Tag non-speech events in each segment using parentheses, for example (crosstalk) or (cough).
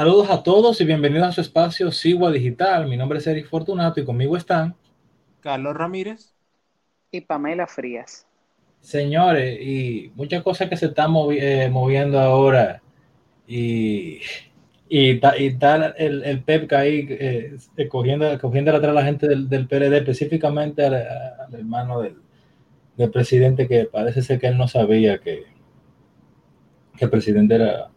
Saludos a todos y bienvenidos a su espacio Sigua Digital. Mi nombre es Eric Fortunato y conmigo están Carlos Ramírez y Pamela Frías. Señores, y muchas cosas que se están eh, moviendo ahora y, y, tal el, el PEPCA ahí eh, cogiendo, cogiendo atrás a la gente del, del PLD, específicamente al, hermano del, del, presidente que parece ser que él no sabía que, que el presidente era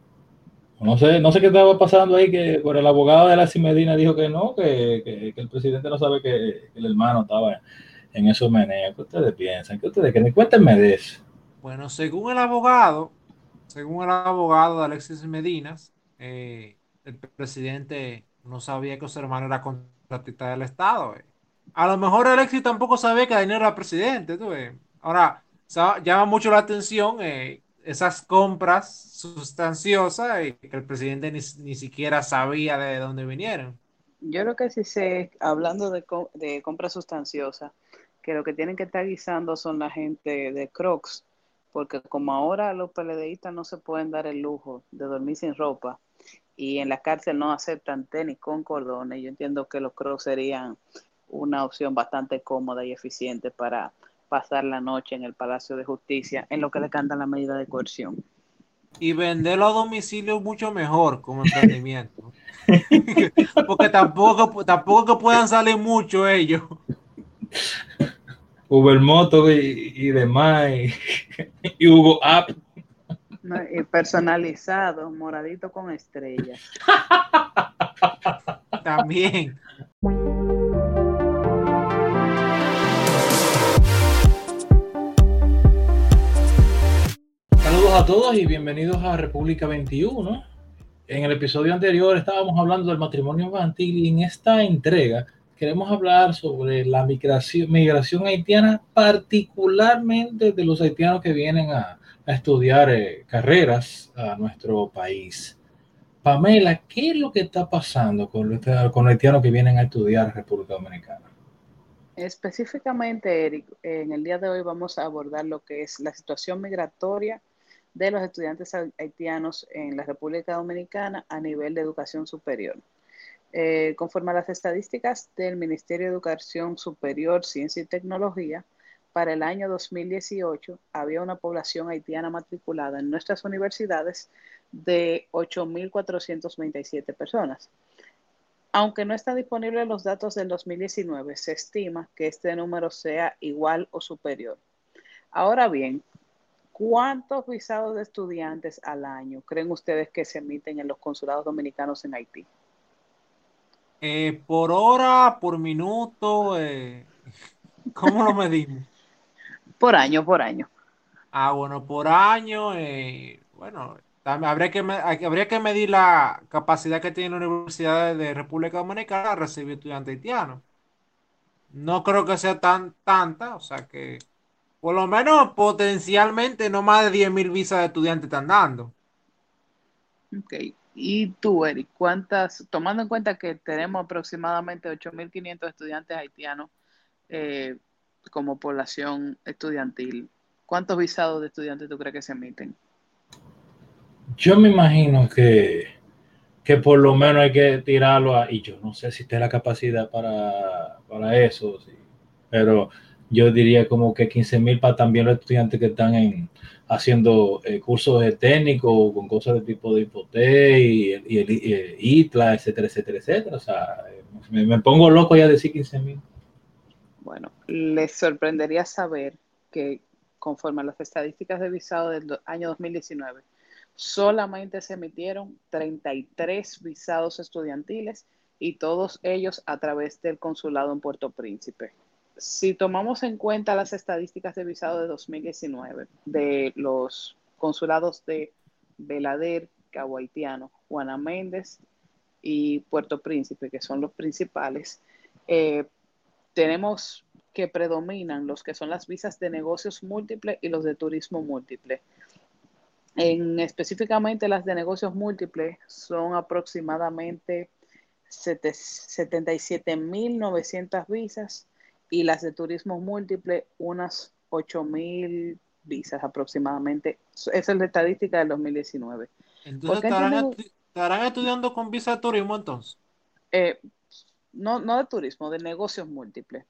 no sé, no sé qué estaba pasando ahí, que por el abogado de la Medina dijo que no, que, el presidente no sabe que, el hermano estaba en esos meneos. ¿Qué ustedes piensan? ¿Qué ustedes creen? Cuéntenme de eso. Bueno, según el abogado, según el abogado de Alexis Medinas, eh, el presidente no sabía que su hermano era contratista del Estado. Eh. A lo mejor Alexis tampoco sabía que Daniel era presidente. Ahora, llama mucho la atención eh, esas compras sustanciosas y que el presidente ni, siquiera sabía de dónde vinieron. Yo creo que sí sé, hablando de, de compras sustanciosas, que lo que tienen que estar guisando son la gente de Crocs, porque como ahora los PLDistas no se pueden dar el lujo de dormir sin ropa y en la cárcel no aceptan tenis con cordones, yo entiendo que los Crocs serían una opción bastante cómoda y eficiente para pasar la noche en el Palacio de Justicia en lo que le canta la medida de coerción. Y venderlo a domicilio mucho mejor como emprendimiento. (laughs) Porque tampoco, tampoco que puedan salir mucho ellos. Uber Moto y, y demás. Y, Hugo App. y personalizado, moradito con estrellas. (laughs) También. A todos y bienvenidos a República 21. En el episodio anterior estábamos hablando del matrimonio infantil y en esta entrega queremos hablar sobre la migración, migración haitiana, particularmente de los haitianos que vienen a, estudiar eh, carreras a nuestro país. Pamela, ¿qué es lo que está pasando con, con los haitianos que vienen a estudiar República Dominicana? Específicamente, Eric, en el día de hoy vamos a abordar lo que es la situación migratoria de los estudiantes haitianos en la República Dominicana a nivel de educación superior. Eh, conforme a las estadísticas del Ministerio de Educación Superior, Ciencia y Tecnología, para el año 2018 había una población haitiana matriculada en nuestras universidades de 8.427 personas. Aunque no están disponibles los datos del 2019, se estima que este número sea igual o superior. Ahora bien, ¿Cuántos visados de estudiantes al año creen ustedes que se emiten en los consulados dominicanos en Haití? Eh, por hora, por minuto, eh, ¿cómo lo medimos? (laughs) por año, por año. Ah, bueno, por año, eh, bueno, habría que, habría que medir la capacidad que tiene la Universidad de República Dominicana a recibir estudiantes haitianos. No creo que sea tan tanta, o sea que por lo menos potencialmente no más de 10.000 visas de estudiantes están dando. Ok. Y tú, Eric, ¿cuántas, tomando en cuenta que tenemos aproximadamente 8.500 estudiantes haitianos eh, como población estudiantil, ¿cuántos visados de estudiantes tú crees que se emiten? Yo me imagino que, que por lo menos hay que tirarlo a, y yo no sé si tiene la capacidad para, para eso, sí, pero yo diría como que 15 mil para también los estudiantes que están en, haciendo eh, cursos de técnico con cosas de tipo de hipote y, el ITLA, etcétera, etcétera, etcétera. O sea, me, pongo loco ya decir 15 mil. Bueno, les sorprendería saber que conforme a las estadísticas de visado del año 2019, solamente se emitieron 33 visados estudiantiles y todos ellos a través del consulado en Puerto Príncipe si tomamos en cuenta las estadísticas de visado de 2019 de los consulados de Belader, Cabo Haitiano, Juana Méndez y Puerto Príncipe, que son los principales, eh, tenemos que predominan los que son las visas de negocios múltiples y los de turismo múltiple. En, específicamente las de negocios múltiples son aproximadamente 77.900 visas y las de turismo múltiple unas 8.000 visas aproximadamente. Esa es la estadística del 2019. Entonces ¿Estarán estudiando con visa de turismo entonces? Eh, no, no de turismo, de negocios múltiples.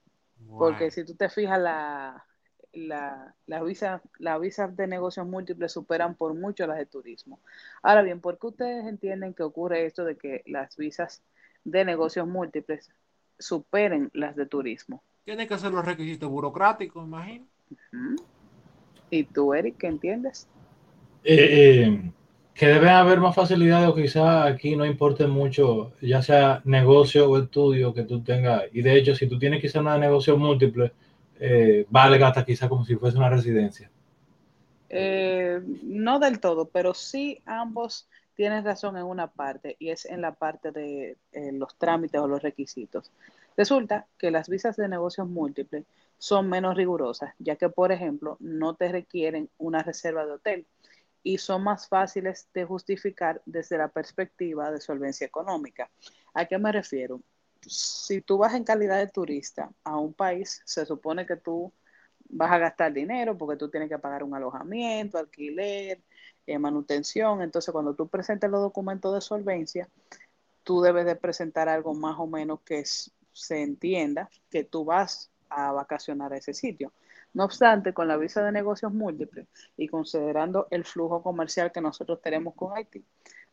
Porque si tú te fijas, la, la, las visas la visas de negocios múltiples superan por mucho las de turismo. Ahora bien, ¿por qué ustedes entienden que ocurre esto de que las visas de negocios múltiples superen las de turismo? Tiene que ser los requisitos burocráticos, imagino. ¿Y tú, Eric, qué entiendes? Eh, eh, que debe haber más facilidades o quizás aquí no importe mucho, ya sea negocio o estudio que tú tengas. Y de hecho, si tú tienes quizás una negocio múltiple, eh, valga hasta quizás como si fuese una residencia. Eh, no del todo, pero sí ambos tienen razón en una parte y es en la parte de los trámites o los requisitos. Resulta que las visas de negocios múltiples son menos rigurosas, ya que, por ejemplo, no te requieren una reserva de hotel y son más fáciles de justificar desde la perspectiva de solvencia económica. ¿A qué me refiero? Si tú vas en calidad de turista a un país, se supone que tú vas a gastar dinero porque tú tienes que pagar un alojamiento, alquiler, eh, manutención. Entonces, cuando tú presentes los documentos de solvencia, tú debes de presentar algo más o menos que se entienda que tú vas a vacacionar a ese sitio. No obstante, con la visa de negocios múltiples y considerando el flujo comercial que nosotros tenemos con Haití,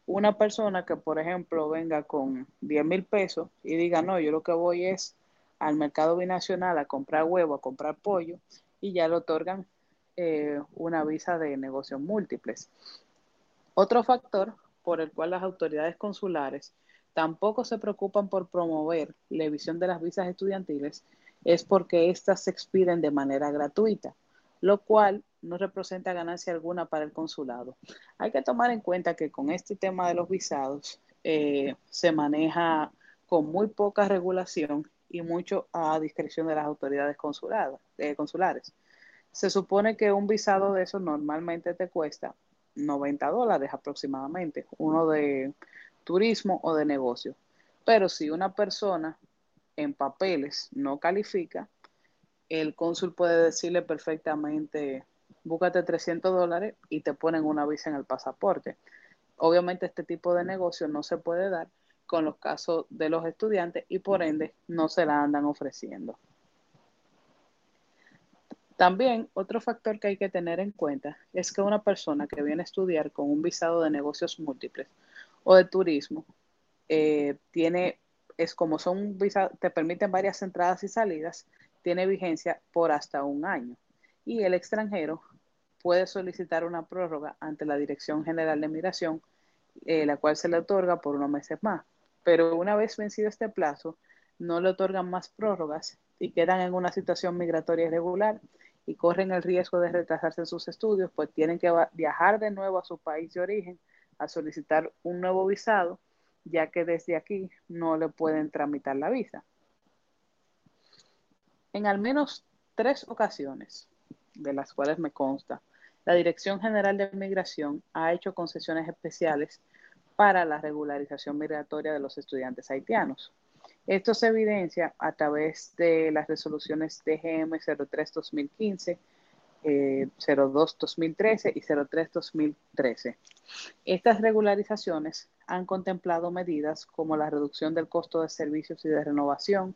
una persona que, por ejemplo, venga con 10 mil pesos y diga, no, yo lo que voy es al mercado binacional a comprar huevo, a comprar pollo, y ya le otorgan eh, una visa de negocios múltiples. Otro factor por el cual las autoridades consulares tampoco se preocupan por promover la emisión de las visas estudiantiles es porque éstas se expiden de manera gratuita, lo cual no representa ganancia alguna para el consulado. Hay que tomar en cuenta que con este tema de los visados eh, se maneja con muy poca regulación y mucho a discreción de las autoridades eh, consulares. Se supone que un visado de eso normalmente te cuesta 90 dólares aproximadamente, uno de turismo o de negocio. Pero si una persona en papeles no califica, el cónsul puede decirle perfectamente, búscate 300 dólares y te ponen una visa en el pasaporte. Obviamente este tipo de negocio no se puede dar con los casos de los estudiantes y por ende no se la andan ofreciendo. También otro factor que hay que tener en cuenta es que una persona que viene a estudiar con un visado de negocios múltiples o de turismo eh, tiene es como son visa, te permiten varias entradas y salidas, tiene vigencia por hasta un año. Y el extranjero puede solicitar una prórroga ante la Dirección General de Migración, eh, la cual se le otorga por unos meses más. Pero una vez vencido este plazo, no le otorgan más prórrogas y quedan en una situación migratoria irregular y corren el riesgo de retrasarse en sus estudios, pues tienen que viajar de nuevo a su país de origen a solicitar un nuevo visado ya que desde aquí no le pueden tramitar la visa. En al menos tres ocasiones, de las cuales me consta, la Dirección General de Migración ha hecho concesiones especiales para la regularización migratoria de los estudiantes haitianos. Esto se evidencia a través de las resoluciones DGM 03-2015, 02-2013 y 03-2013. Estas regularizaciones han contemplado medidas como la reducción del costo de servicios y de renovación,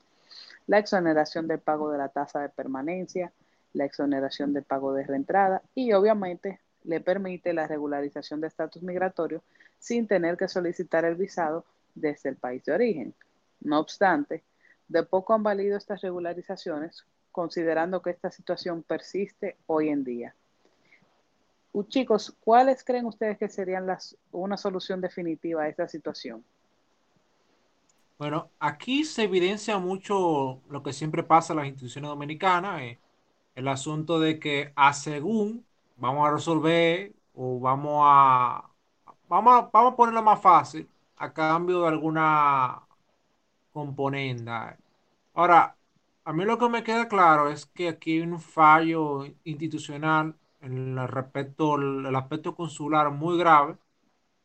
la exoneración del pago de la tasa de permanencia, la exoneración del pago de reentrada y obviamente le permite la regularización de estatus migratorio sin tener que solicitar el visado desde el país de origen. No obstante, de poco han valido estas regularizaciones considerando que esta situación persiste hoy en día. chicos, ¿cuáles creen ustedes que serían las, una solución definitiva a esta situación? Bueno, aquí se evidencia mucho lo que siempre pasa en las instituciones dominicanas, eh, el asunto de que a según vamos a resolver o vamos a, vamos vamos a ponerlo más fácil a cambio de alguna componenda. Ahora, a mí lo que me queda claro es que aquí hay un fallo institucional en el respecto, el aspecto consular muy grave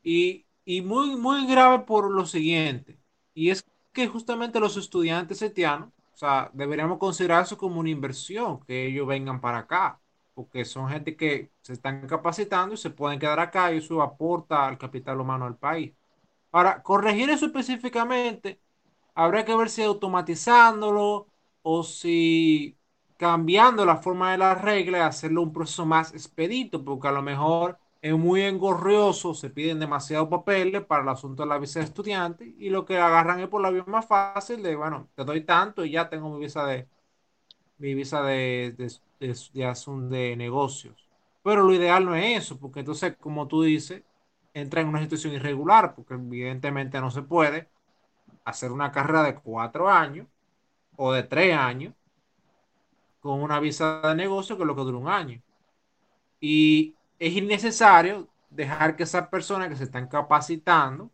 y, muy, muy grave por lo siguiente, y es que justamente los estudiantes haitianos, o sea, deberíamos considerar eso como una inversión, que ellos vengan para acá, porque son gente que se están capacitando y se pueden quedar acá y eso aporta al capital humano al país. Para corregir eso específicamente, habría que ver si automatizándolo o si cambiando la forma de la regla hacerlo un proceso más expedito, porque a lo mejor es muy engorrioso, se piden demasiados papeles para el asunto de la visa de estudiante y lo que agarran es por la vía más fácil de, bueno, te doy tanto y ya tengo mi visa de mi visa de, de, de, de negocios. Pero lo ideal no es eso, porque entonces, como tú dices, entra en una situación irregular, porque evidentemente no se puede hacer una carrera de cuatro años o de tres años con una visa de negocio que es lo que dura un año. Y es innecesario dejar que esas personas que se están capacitando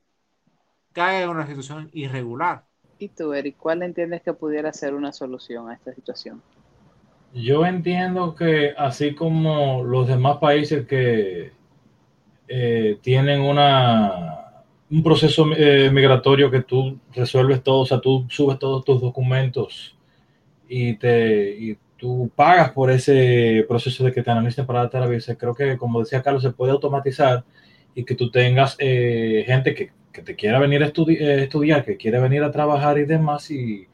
caigan en una situación irregular. ¿Y tú, Eric, cuál entiendes que pudiera ser una solución a esta situación? Yo entiendo que así como los demás países que eh, tienen una, un proceso eh, migratorio que tú resuelves todo, o sea, tú subes todos tus documentos y, te, y tú pagas por ese proceso de que te analicen para darte la visa. Creo que, como decía Carlos, se puede automatizar y que tú tengas eh, gente que, que, te quiera venir a estudiar, que quiere venir a trabajar y demás, y,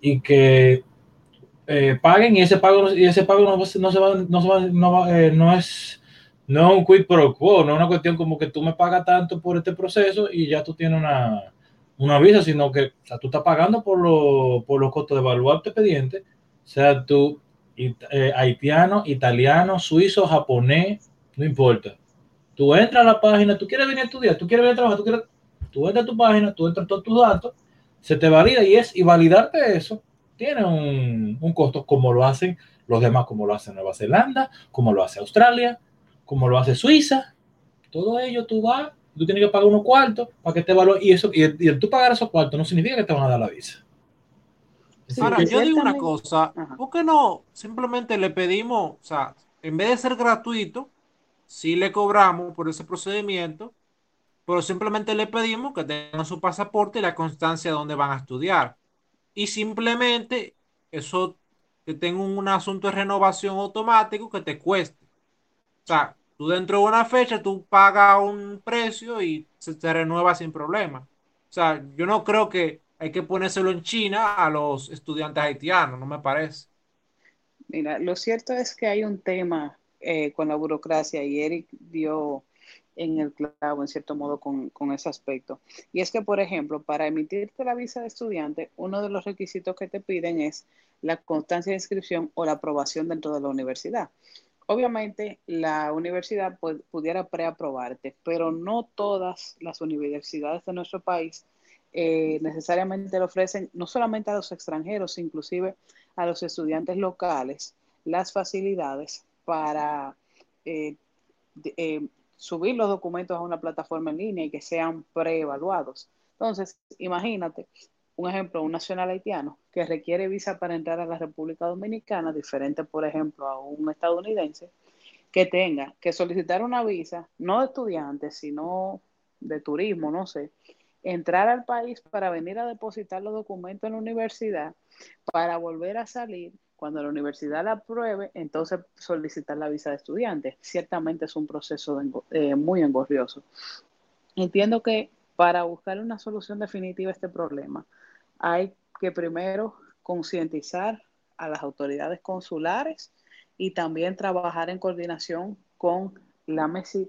y que eh, paguen y ese pago, y ese pago no, no se va, no, se va, no, va, eh, no es no un quid pro quo, no es una cuestión como que tú me pagas tanto por este proceso y ya tú tienes una, una visa, sino que o sea, tú estás pagando por, lo, por los costos de evaluar tu expediente, sea tú eh, haitiano, italiano, suizo, japonés, no importa. Tú entras a la página, tú quieres venir a estudiar, tú quieres venir a trabajar, tú, quieres, tú entras a tu página, tú entras todos tus datos, se te valida y es, y validarte eso tiene un, un, costo como lo hacen los demás, como lo hace Nueva Zelanda, como lo hace Australia, como lo hace Suiza. Todo ello tú vas, tú tienes que pagar unos cuartos para que te valore. Y, eso, y, el, y el tú pagar esos cuartos no significa que te van a dar la visa. Sí, Ahora, yo digo una cosa, ¿por qué no simplemente le pedimos, o sea, en vez de ser gratuito, sí le cobramos por ese procedimiento, pero simplemente le pedimos que tengan su pasaporte y la constancia de dónde van a estudiar y simplemente eso que tenga un asunto de renovación automático que te cueste. O sea, tú dentro de una fecha tú pagas un precio y se te renueva sin problema. O sea, yo no creo que hay que ponérselo en China a los estudiantes haitianos, no me parece. Mira, lo cierto es que hay un tema eh, con la burocracia y Eric dio en el clavo, en cierto modo, con, con, ese aspecto. Y es que, por ejemplo, para emitirte la visa de estudiante, uno de los requisitos que te piden es la constancia de inscripción o la aprobación dentro de la universidad. Obviamente, la universidad pues, pudiera preaprobarte, pero no todas las universidades de nuestro país eh, necesariamente le ofrecen, no solamente a los extranjeros, inclusive a los estudiantes locales, las facilidades para eh, eh, subir los documentos a una plataforma en línea y que sean preevaluados. Entonces, imagínate, un ejemplo, un nacional haitiano que requiere visa para entrar a la República Dominicana, diferente, por ejemplo, a un estadounidense, que tenga que solicitar una visa, no de estudiante, sino de turismo, no sé, entrar al país para venir a depositar los documentos en la universidad, para volver a salir cuando la universidad la apruebe, entonces solicitar la visa de estudiante. Ciertamente es un proceso eh, muy engorrioso. Entiendo que para buscar una solución definitiva a este problema, hay que primero concientizar a las autoridades consulares y también trabajar en coordinación con la MESID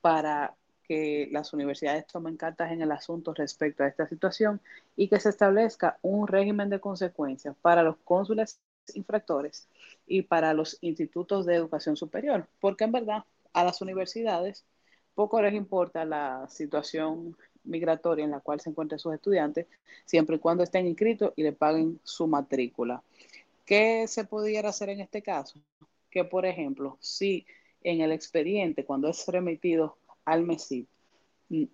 para que las universidades tomen cartas en el asunto respecto a esta situación y que se establezca un régimen de consecuencias para los cónsules infractores y para los institutos de educación superior, porque en verdad a las universidades poco les importa la situación migratoria en la cual se encuentran sus estudiantes, siempre y cuando estén inscritos y le paguen su matrícula. ¿Qué se pudiera hacer en este caso? Que, por ejemplo, si en el expediente, cuando es remitido al MESID,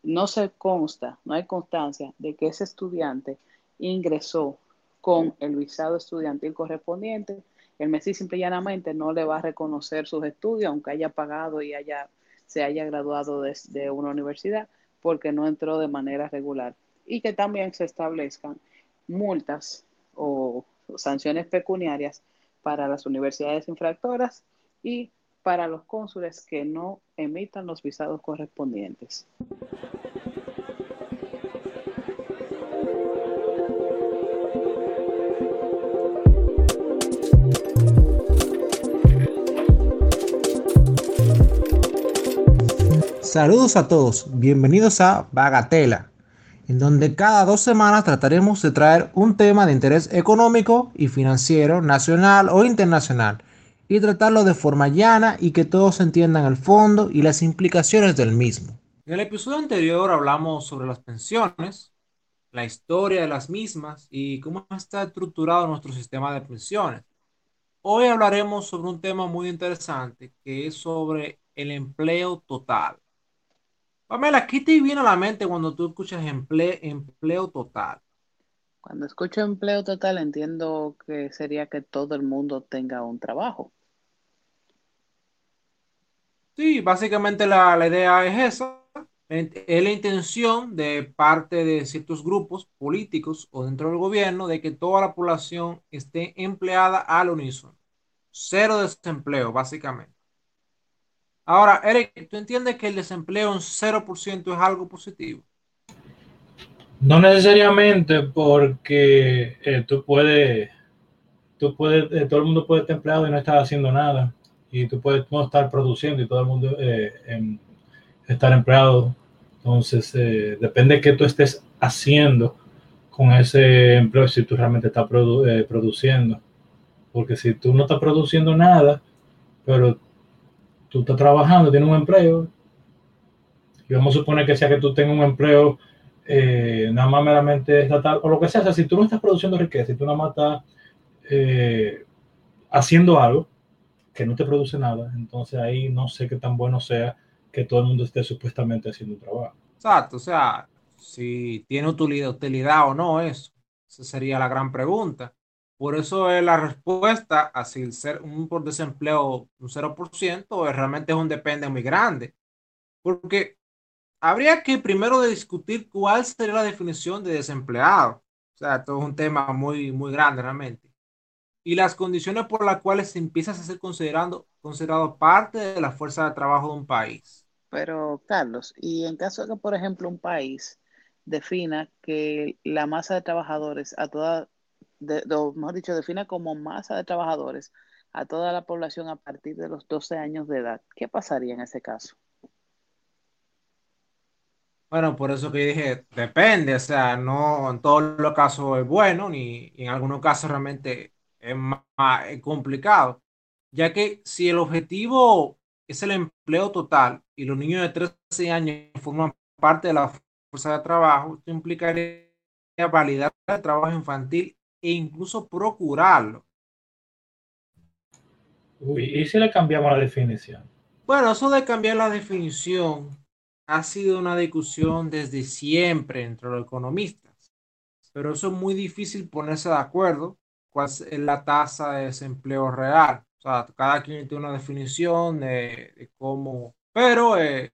no se consta, no hay constancia de que ese estudiante ingresó con el visado estudiantil correspondiente, el MESI simple y llanamente no le va a reconocer sus estudios, aunque haya pagado y haya, se haya graduado de, de una universidad, porque no entró de manera regular. Y que también se establezcan multas o sanciones pecuniarias para las universidades infractoras y para los cónsules que no emitan los visados correspondientes. Saludos a todos, bienvenidos a Bagatela, en donde cada dos semanas trataremos de traer un tema de interés económico y financiero, nacional o internacional, y tratarlo de forma llana y que todos entiendan el fondo y las implicaciones del mismo. En el episodio anterior hablamos sobre las pensiones, la historia de las mismas y cómo está estructurado nuestro sistema de pensiones. Hoy hablaremos sobre un tema muy interesante que es sobre el empleo total. Pamela, ¿qué te viene a la mente cuando tú escuchas empleo, empleo total? Cuando escucho empleo total entiendo que sería que todo el mundo tenga un trabajo. Sí, básicamente la, la idea es esa. Es la intención de parte de ciertos grupos políticos o dentro del gobierno de que toda la población esté empleada al unísono. Cero desempleo, básicamente. Ahora, Eric, ¿tú entiendes que el desempleo en 0% es algo positivo? No necesariamente porque eh, tú puedes, tú puedes, eh, todo el mundo puede estar empleado y no estar haciendo nada. Y tú puedes no estar produciendo y todo el mundo eh, estar empleado. Entonces, depende de qué tú estés haciendo con ese empleo, si tú realmente estás produciendo. Porque si tú no estás produciendo nada, pero tú estás trabajando, tienes un empleo, y vamos a suponer que sea que tú tengas un empleo eh, nada más meramente estatal, o lo que sea, si tú no estás produciendo riqueza, si tú nada más estás eh, haciendo algo que no te produce nada, entonces ahí no sé qué tan bueno sea que todo el mundo esté supuestamente haciendo un trabajo. Exacto, o sea, si tiene utilidad, utilidad o no eso, esa sería la gran pregunta. Por eso es la respuesta a si ser un por desempleo un 0% realmente es un depende muy grande. Porque habría que primero discutir cuál sería la definición de desempleado. O sea, esto es un tema muy, muy grande realmente. Y las condiciones por las cuales se empieza a ser considerando, considerado parte de la fuerza de trabajo de un país. Pero, Carlos, y en caso de que, por ejemplo, un país defina que la masa de trabajadores a toda de, mejor dicho, define como masa de trabajadores a toda la población a partir de los 12 años de edad. ¿Qué pasaría en ese caso? Bueno, por eso que dije, depende, o sea, no en todos los casos es bueno, ni en algunos casos realmente es más complicado, ya que si el objetivo es el empleo total y los niños de 13 años forman parte de la fuerza de trabajo, esto implicaría validar el trabajo infantil e incluso procurarlo. Uy, ¿y si le cambiamos la definición? Bueno, eso de cambiar la definición ha sido una discusión desde siempre entre los economistas, pero eso es muy difícil ponerse de acuerdo cuál es la tasa de desempleo real. O sea, cada quien tiene una definición de, cómo, pero, eh,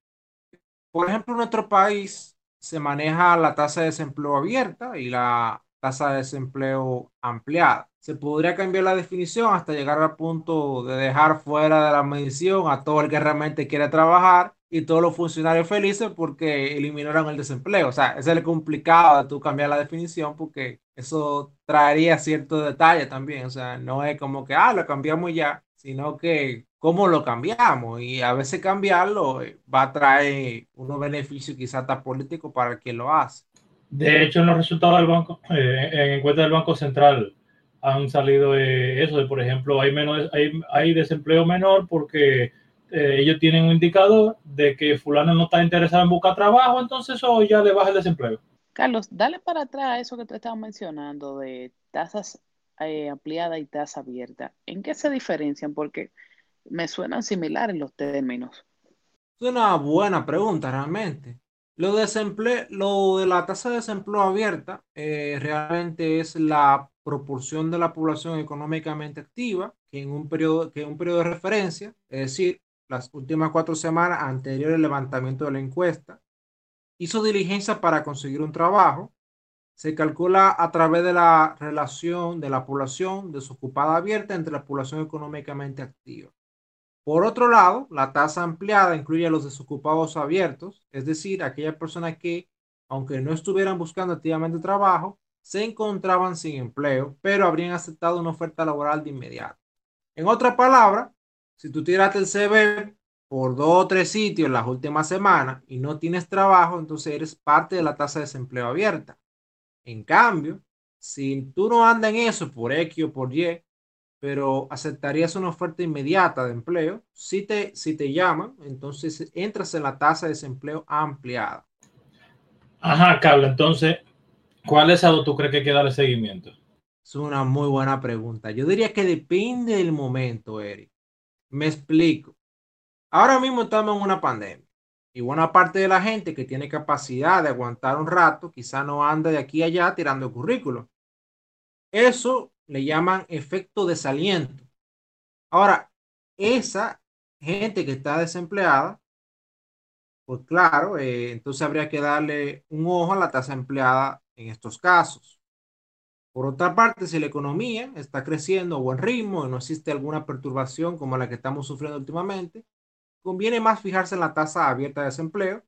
por ejemplo, en nuestro país se maneja la tasa de desempleo abierta y la tasa de desempleo ampliada. Se podría cambiar la definición hasta llegar al punto de dejar fuera de la medición a todo el que realmente quiere trabajar y todos los funcionarios felices porque eliminaron el desempleo. O sea, es el complicado de tú cambiar la definición porque eso traería ciertos detalles también. O sea, no es como que, ah, lo cambiamos ya, sino que cómo lo cambiamos y a veces cambiarlo va a traer unos beneficios quizás hasta políticos para el que lo hace. De hecho, en los resultados del banco, eh, en encuestas del Banco Central, han salido eso de, por ejemplo, hay, menos, hay, hay desempleo menor porque eh, ellos tienen un indicador de que fulano no está interesado en buscar trabajo, entonces eso ya le baja el desempleo. Carlos, dale para atrás eso que te estabas mencionando de tasas eh, ampliadas y tasa abierta. ¿En qué se diferencian? Porque me suenan similares los términos. Es una buena pregunta realmente. Lo de, lo de la tasa de desempleo abierta eh, realmente es la proporción de la población económicamente activa que en un periodo, que en un periodo de referencia, es decir, las últimas cuatro semanas anteriores al levantamiento de la encuesta, hizo diligencia para conseguir un trabajo. Se calcula a través de la relación de la población desocupada abierta entre la población económicamente activa. Por otro lado, la tasa ampliada incluye a los desocupados abiertos, es decir, aquellas personas que, aunque no estuvieran buscando activamente trabajo, se encontraban sin empleo, pero habrían aceptado una oferta laboral de inmediato. En otra palabra, si tú tiraste el CV por dos o tres sitios en las últimas semanas y no tienes trabajo, entonces eres parte de la tasa de desempleo abierta. En cambio, si tú no andas en eso por X o por Y, pero aceptarías una oferta inmediata de empleo, si te, si te llaman, entonces entras en la tasa de desempleo ampliada. Ajá, Carlos, entonces, ¿cuál es tú crees que hay que darle seguimiento? Es una muy buena pregunta. Yo diría que depende del momento, Eric. Me explico. Ahora mismo estamos en una pandemia y buena parte de la gente que tiene capacidad de aguantar un rato, quizá no anda de aquí a allá tirando currículos. Eso le llaman efecto desaliento. Ahora, esa gente que está desempleada, pues claro, eh, entonces habría que darle un ojo a la tasa empleada en estos casos. Por otra parte, si la economía está creciendo a buen ritmo y no existe alguna perturbación como la que estamos sufriendo últimamente, conviene más fijarse en la tasa abierta de desempleo,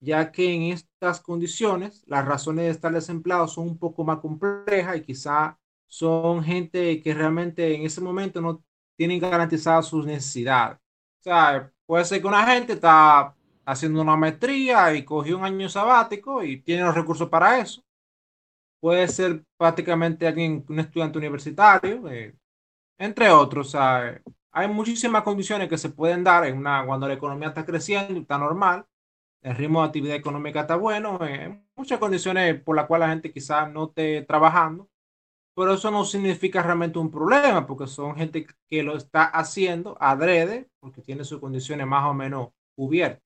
ya que en estas condiciones las razones de estar desempleado son un poco más complejas y quizá son gente que realmente en ese momento no tienen garantizadas sus necesidades. O sea, puede ser que una gente está haciendo una maestría y cogió un año sabático y tiene los recursos para eso. Puede ser prácticamente alguien, un estudiante universitario, eh, entre otros. hay muchísimas condiciones que se pueden dar en una, cuando la economía está creciendo, está normal, el ritmo de actividad económica está bueno, eh, muchas condiciones por las cuales la gente quizás no esté trabajando pero eso no significa realmente un problema, porque son gente que lo está haciendo adrede, porque tiene sus condiciones más o menos cubiertas.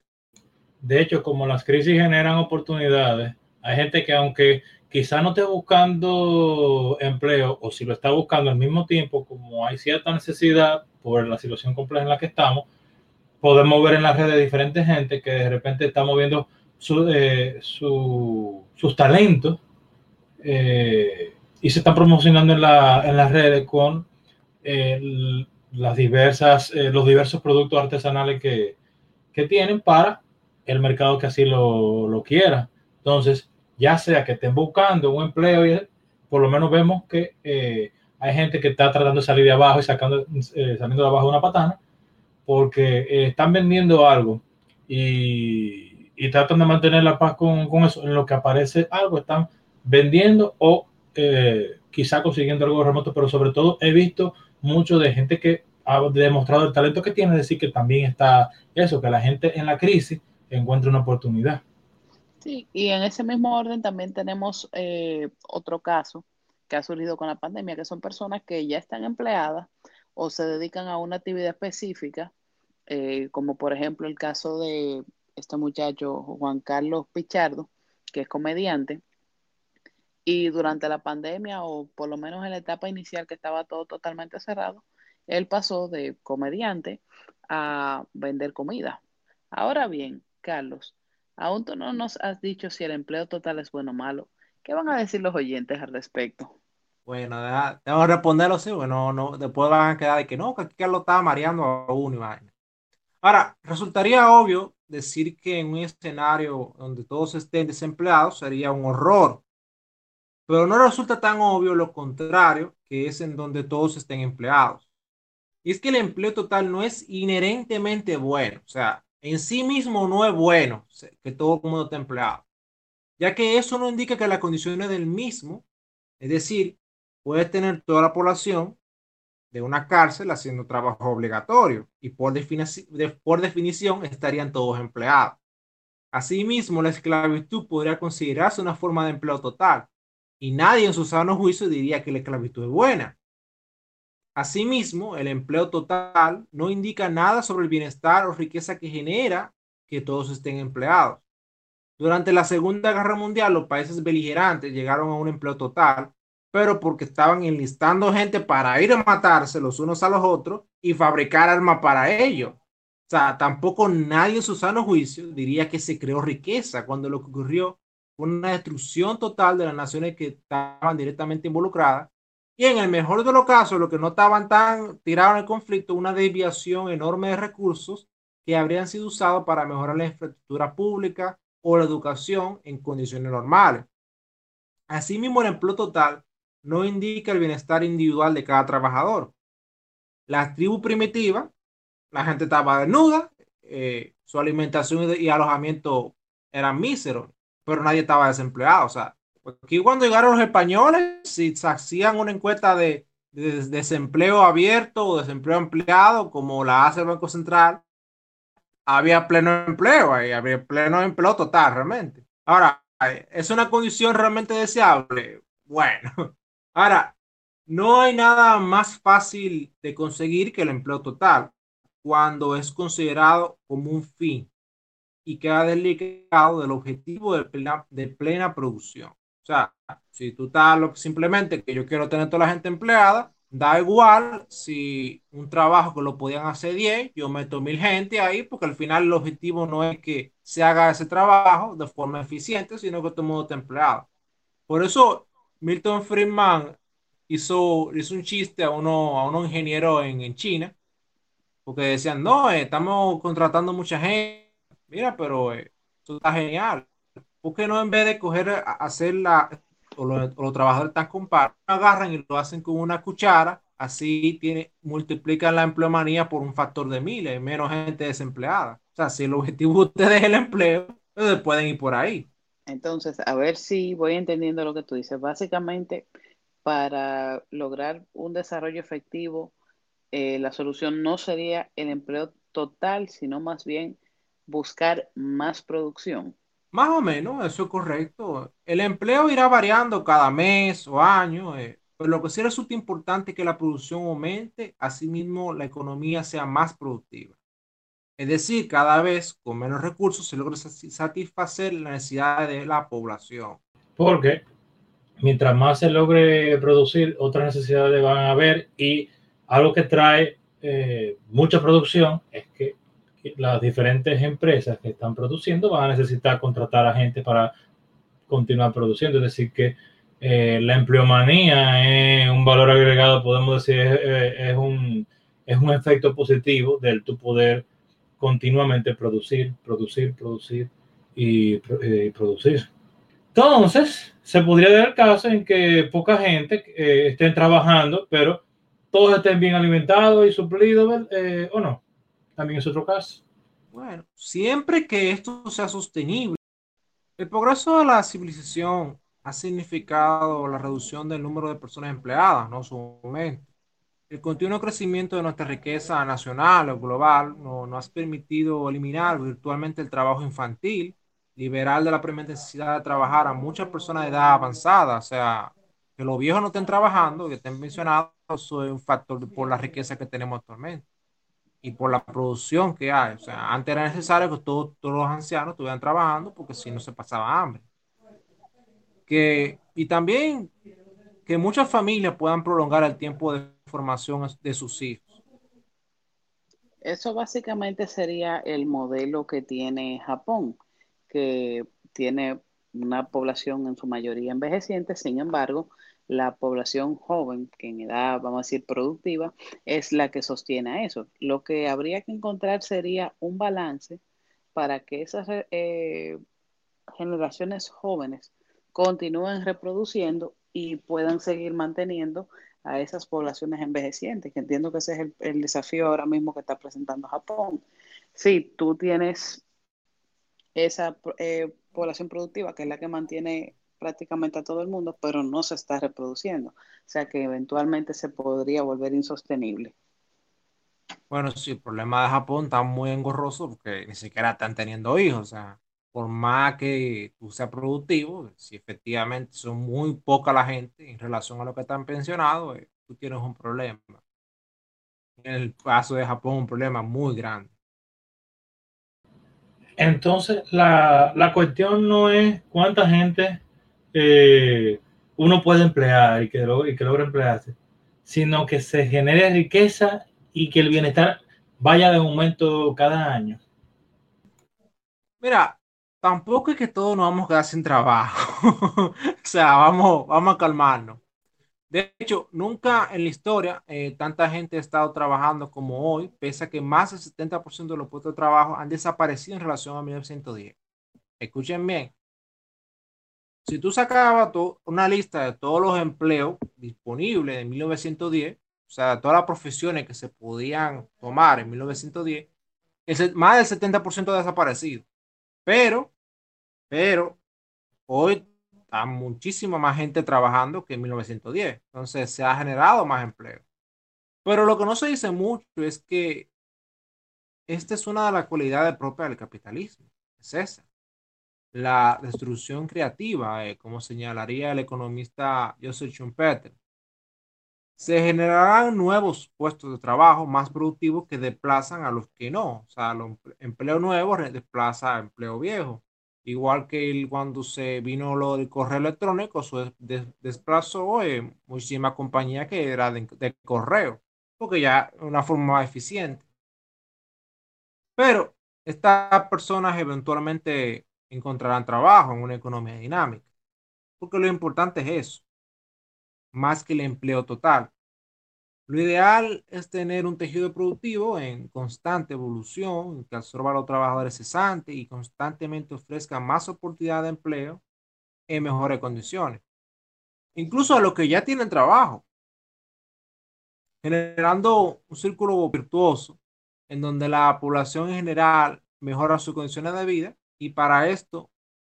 De hecho, como las crisis generan oportunidades, hay gente que aunque quizá no esté buscando empleo, o si lo está buscando al mismo tiempo, como hay cierta necesidad por la situación compleja en la que estamos, podemos ver en las redes diferentes gente que de repente está moviendo eh, sus talentos. Eh, y se están promocionando en, la, en las redes con las diversas, eh, los diversos productos artesanales que, que, tienen para el mercado que así lo, lo, quiera. Entonces, ya sea que estén buscando un empleo, por lo menos vemos que eh, hay gente que está tratando de salir de abajo y sacando, eh, saliendo de abajo de una patana, porque están vendiendo algo y, y, tratan de mantener la paz con, con eso. En lo que aparece algo, están vendiendo o eh, quizá consiguiendo algo remoto, pero sobre todo he visto mucho de gente que ha demostrado el talento que tiene, decir, que también está eso, que la gente en la crisis encuentra una oportunidad. Sí, y en ese mismo orden también tenemos eh, otro caso que ha surgido con la pandemia, que son personas que ya están empleadas o se dedican a una actividad específica, eh, como por ejemplo el caso de este muchacho Juan Carlos Pichardo, que es comediante, y durante la pandemia, o por lo menos en la etapa inicial que estaba todo totalmente cerrado, él pasó de comediante a vender comida. Ahora bien, Carlos, aún tú no nos has dicho si el empleo total es bueno o malo. ¿Qué van a decir los oyentes al respecto? Bueno, que responderlo sí, bueno, no, después van a quedar de que no, que Carlos estaba mareando a uno. Ahora, resultaría obvio decir que en un escenario donde todos estén desempleados sería un horror pero no resulta tan obvio lo contrario, que es en donde todos estén empleados. Y es que el empleo total no es inherentemente bueno, o sea, en sí mismo no es bueno que todo el mundo esté empleado, ya que eso no indica que las condiciones del mismo, es decir, puede tener toda la población de una cárcel haciendo trabajo obligatorio y por, por definición estarían todos empleados. Asimismo, la esclavitud podría considerarse una forma de empleo total, y nadie en su sano juicio diría que la esclavitud es buena. Asimismo, el empleo total no indica nada sobre el bienestar o riqueza que genera que todos estén empleados. Durante la Segunda Guerra Mundial, los países beligerantes llegaron a un empleo total, pero porque estaban enlistando gente para ir a matarse los unos a los otros y fabricar armas para ello. O sea, tampoco nadie en su sano juicio diría que se creó riqueza cuando lo que ocurrió una destrucción total de las naciones que estaban directamente involucradas. Y en el mejor de los casos, los que no estaban tan tirados en el conflicto, una desviación enorme de recursos que habrían sido usados para mejorar la infraestructura pública o la educación en condiciones normales. Asimismo, el empleo total no indica el bienestar individual de cada trabajador. La tribu primitiva, la gente estaba desnuda, eh, su alimentación y alojamiento eran míseros, pero nadie estaba desempleado. O sea, aquí cuando llegaron los españoles, si se hacían una encuesta de, desempleo abierto o desempleo empleado, como la hace el Banco Central, había pleno empleo, había pleno empleo total realmente. Ahora, ¿es una condición realmente deseable? Bueno, (laughs) ahora, no hay nada más fácil de conseguir que el empleo total cuando es considerado como un fin y queda desligado del objetivo de plena, de plena producción. O sea, si tú estás simplemente que yo quiero tener toda la gente empleada, da igual si un trabajo que lo podían hacer 10, yo meto mil gente ahí, porque al final el objetivo no es que se haga ese trabajo de forma eficiente, sino que todo el mundo esté empleado. Por eso Milton Friedman hizo, hizo un chiste a uno, a unos ingenieros en, en China, porque decían, no, eh, estamos contratando mucha gente, mira, pero eh, eso está genial. ¿Por qué no en vez de coger, hacer la, o, los trabajadores compadres, agarran y lo hacen con una cuchara, así tiene, multiplican la empleomanía por un factor de miles, menos gente desempleada. O sea, si el objetivo de ustedes es el empleo, entonces pueden ir por ahí. Entonces, a ver si voy entendiendo lo que tú dices. Básicamente, para lograr un desarrollo efectivo, eh, la solución no sería el empleo total, sino más bien buscar más producción. Más o menos, eso es correcto. El empleo irá variando cada mes o año, eh, pero lo que sí resulta importante es que la producción aumente, asimismo la economía sea más productiva. Es decir, cada vez con menos recursos se logra satisfacer la necesidad de la población. Porque mientras más se logre producir, otras necesidades van a haber y algo que trae eh, mucha producción es que las diferentes empresas que están produciendo van a necesitar contratar a gente para continuar produciendo. Es decir, que eh, la empleomanía es un valor agregado, podemos decir, es, un, es un efecto positivo del tu poder continuamente producir, producir, producir y eh, producir. Entonces, se podría dar el caso en que poca gente eh, estén trabajando, pero todos estén bien alimentados y suplidos, eh, ¿o no? También es otro caso. Bueno, siempre que esto sea sostenible, el progreso de la civilización ha significado la reducción del número de personas empleadas, no su aumento. El continuo crecimiento de nuestra riqueza nacional o global nos no ha permitido eliminar virtualmente el trabajo infantil liberal de la necesidad de trabajar a muchas personas de edad avanzada, o sea, que los viejos no estén trabajando, que estén pensionados, eso es un factor por la riqueza que tenemos actualmente y por la producción que hay. O sea, antes era necesario que todos, todos los ancianos estuvieran trabajando porque si no se pasaba hambre. Que, y también que muchas familias puedan prolongar el tiempo de formación de sus hijos. Eso básicamente sería el modelo que tiene Japón que tiene una población en su mayoría envejeciente, sin embargo, la población joven, que en edad, vamos a decir, productiva, es la que sostiene eso. Lo que habría que encontrar sería un balance para que esas eh, generaciones jóvenes continúen reproduciendo y puedan seguir manteniendo a esas poblaciones envejecientes, que entiendo que ese es el, el desafío ahora mismo que está presentando Japón. Si tú tienes esa eh, población productiva, que es la que mantiene prácticamente a todo el mundo, pero no se está reproduciendo. O sea que eventualmente se podría volver insostenible. Bueno, sí, el problema de Japón está muy engorroso porque ni siquiera están teniendo hijos. O sea, por más que tú seas productivo, si efectivamente son muy poca la gente en relación a lo que están pensionados, eh, tú tienes un problema. En el caso de Japón, un problema muy grande. Entonces, la, la cuestión no es cuánta gente eh, uno puede emplear y que, logre emplearse, sino que se genere riqueza y que el bienestar vaya de aumento cada año. Mira, tampoco es que todos nos vamos a quedar sin trabajo. (laughs) o sea, vamos, vamos a calmarnos. De hecho, nunca en la historia eh, tanta gente ha estado trabajando como hoy, pese a que más del 70% de los puestos de trabajo han desaparecido en relación a 1910. Escuchen bien. Si tú sacabas una lista de todos los empleos disponibles en 1910, o sea, todas las profesiones que se podían tomar en 1910, más del 70% desaparecido. Pero, pero, hoy hay muchísima más gente trabajando que en 1910. Entonces se ha generado más empleo. Pero lo que no se dice mucho es que esta es una de las cualidades propias del capitalismo. Es esa. La destrucción creativa, eh, como señalaría el economista Joseph Schumpeter. Se generarán nuevos puestos de trabajo más productivos que desplazan a los que no. O sea, los empleo nuevo desplaza a empleo viejo. Igual que cuando se vino lo del correo electrónico, eso desplazó eh, muchísimas compañías que era de, correo, porque ya una forma más eficiente. Pero estas personas eventualmente encontrarán trabajo en una economía dinámica, porque lo importante es eso, más que el empleo total. Lo ideal es tener un tejido productivo en constante evolución, que absorba a los trabajadores cesantes y constantemente ofrezca más oportunidad de empleo en mejores condiciones. Incluso a los que ya tienen trabajo, generando un círculo virtuoso en donde la población en general mejora sus condiciones de vida y para esto,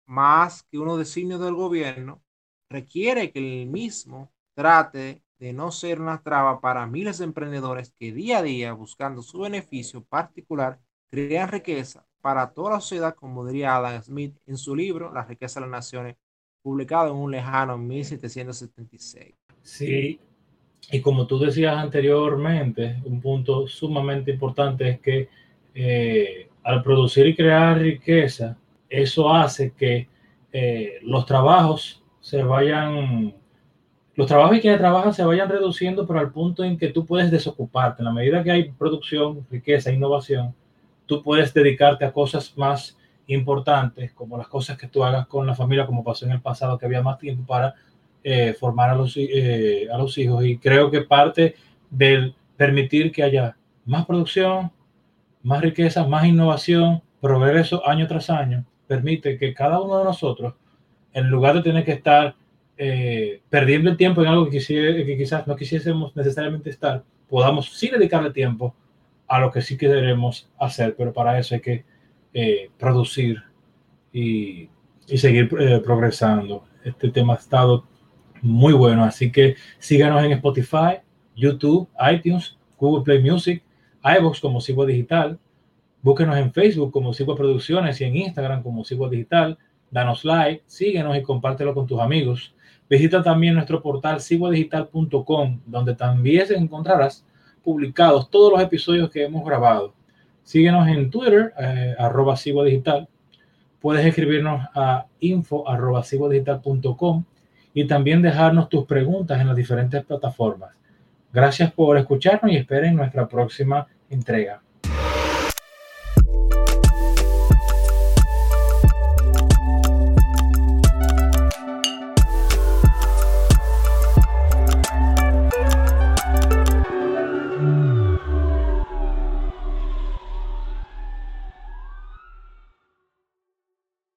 más que uno designio del gobierno, requiere que el mismo trate de no ser una traba para miles de emprendedores que día a día, buscando su beneficio particular, crean riqueza para toda la sociedad, como diría Adam Smith en su libro La riqueza de las naciones, publicado en un lejano 1776. Sí, y como tú decías anteriormente, un punto sumamente importante es que eh, al producir y crear riqueza, eso hace que eh, los trabajos se vayan los trabajos quienes trabajan se vayan reduciendo, pero al punto en que tú puedes desocuparte. En la medida que hay producción, riqueza, innovación, tú puedes dedicarte a cosas más importantes, como las cosas que tú hagas con la familia, como pasó en el pasado, que había más tiempo para eh, formar eh, a los hijos. Y creo que parte del permitir que haya más producción, más riqueza, más innovación, progreso año tras año, permite que cada uno de nosotros, en lugar de tener que estar eh, perdiendo el tiempo en algo que, que, quizás no quisiésemos necesariamente estar, podamos sí dedicarle tiempo a lo que sí queremos hacer, pero para eso hay que eh, producir y, y seguir eh, progresando. Este tema ha estado muy bueno, así que síganos en Spotify, YouTube, iTunes, Google Play Music, iVoox como Sigo Digital, búsquenos en Facebook como Sigo Producciones y en Instagram como Sigo Digital, danos like, síguenos y compártelo con tus amigos. Visita también nuestro portal siguadigital.com, donde también encontrarás publicados todos los episodios que hemos grabado. Síguenos en Twitter, eh, arroba Digital. Puedes escribirnos a info arroba y también dejarnos tus preguntas en las diferentes plataformas. Gracias por escucharnos y esperen nuestra próxima entrega.